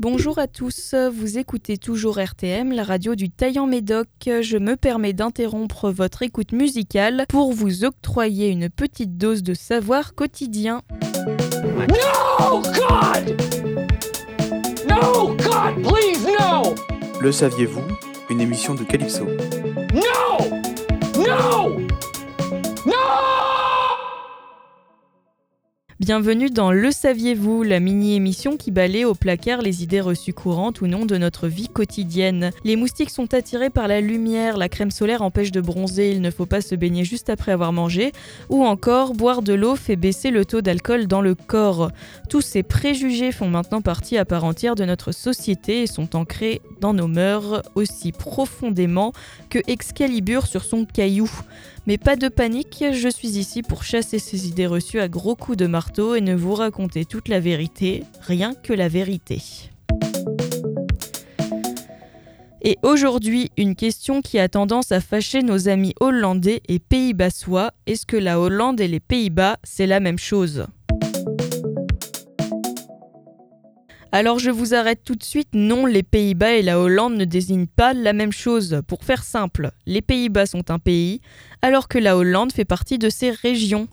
Bonjour à tous, vous écoutez toujours RTM, la radio du Taillant Médoc. Je me permets d'interrompre votre écoute musicale pour vous octroyer une petite dose de savoir quotidien. No, God! No, God, please, no! Le saviez-vous? Une émission de Calypso. No! No! No! Bienvenue dans Le Saviez-vous, la mini-émission qui balaye au placard les idées reçues courantes ou non de notre vie quotidienne. Les moustiques sont attirés par la lumière, la crème solaire empêche de bronzer, il ne faut pas se baigner juste après avoir mangé, ou encore boire de l'eau fait baisser le taux d'alcool dans le corps. Tous ces préjugés font maintenant partie à part entière de notre société et sont ancrés dans nos mœurs aussi profondément que Excalibur sur son caillou. Mais pas de panique, je suis ici pour chasser ces idées reçues à gros coups de marteau et ne vous raconter toute la vérité, rien que la vérité. Et aujourd'hui, une question qui a tendance à fâcher nos amis hollandais et pays-bassois. Est-ce que la Hollande et les Pays-Bas, c'est la même chose? Alors je vous arrête tout de suite, non, les Pays-Bas et la Hollande ne désignent pas la même chose. Pour faire simple, les Pays-Bas sont un pays, alors que la Hollande fait partie de ces régions.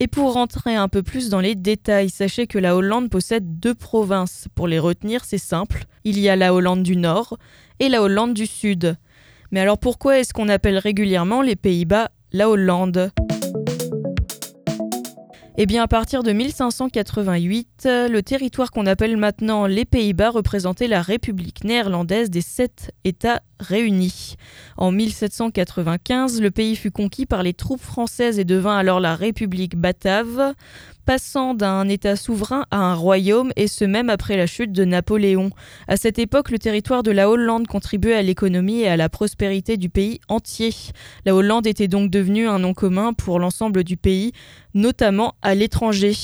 Et pour rentrer un peu plus dans les détails, sachez que la Hollande possède deux provinces. Pour les retenir, c'est simple. Il y a la Hollande du Nord et la Hollande du Sud. Mais alors pourquoi est-ce qu'on appelle régulièrement les Pays-Bas la Hollande? Eh bien, à partir de 1588, le territoire qu'on appelle maintenant les Pays-Bas représentait la République néerlandaise des sept États réunis. En 1795, le pays fut conquis par les troupes françaises et devint alors la République batave, passant d'un État souverain à un royaume, et ce même après la chute de Napoléon. À cette époque, le territoire de la Hollande contribuait à l'économie et à la prospérité du pays entier. La Hollande était donc devenue un nom commun pour l'ensemble du pays, notamment à l'étranger.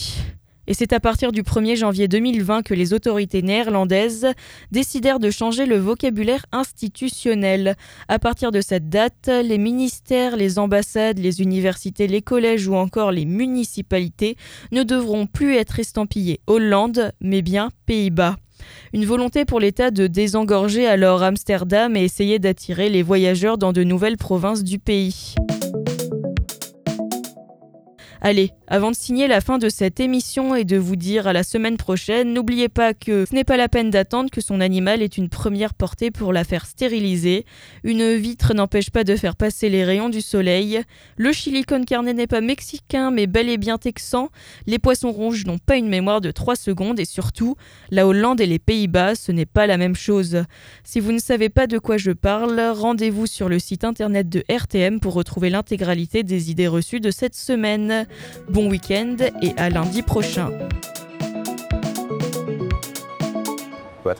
Et c'est à partir du 1er janvier 2020 que les autorités néerlandaises décidèrent de changer le vocabulaire institutionnel. À partir de cette date, les ministères, les ambassades, les universités, les collèges ou encore les municipalités ne devront plus être estampillés Hollande, mais bien Pays-Bas. Une volonté pour l'État de désengorger alors Amsterdam et essayer d'attirer les voyageurs dans de nouvelles provinces du pays. Allez, avant de signer la fin de cette émission et de vous dire à la semaine prochaine, n'oubliez pas que ce n'est pas la peine d'attendre que son animal ait une première portée pour la faire stériliser. Une vitre n'empêche pas de faire passer les rayons du soleil. Le chili con carne n'est pas mexicain mais bel et bien texan. Les poissons rouges n'ont pas une mémoire de 3 secondes et surtout, la Hollande et les Pays-Bas, ce n'est pas la même chose. Si vous ne savez pas de quoi je parle, rendez-vous sur le site internet de RTM pour retrouver l'intégralité des idées reçues de cette semaine. Bon week-end et à lundi prochain. What?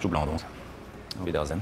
J'oublie en danse. Wiedersehen.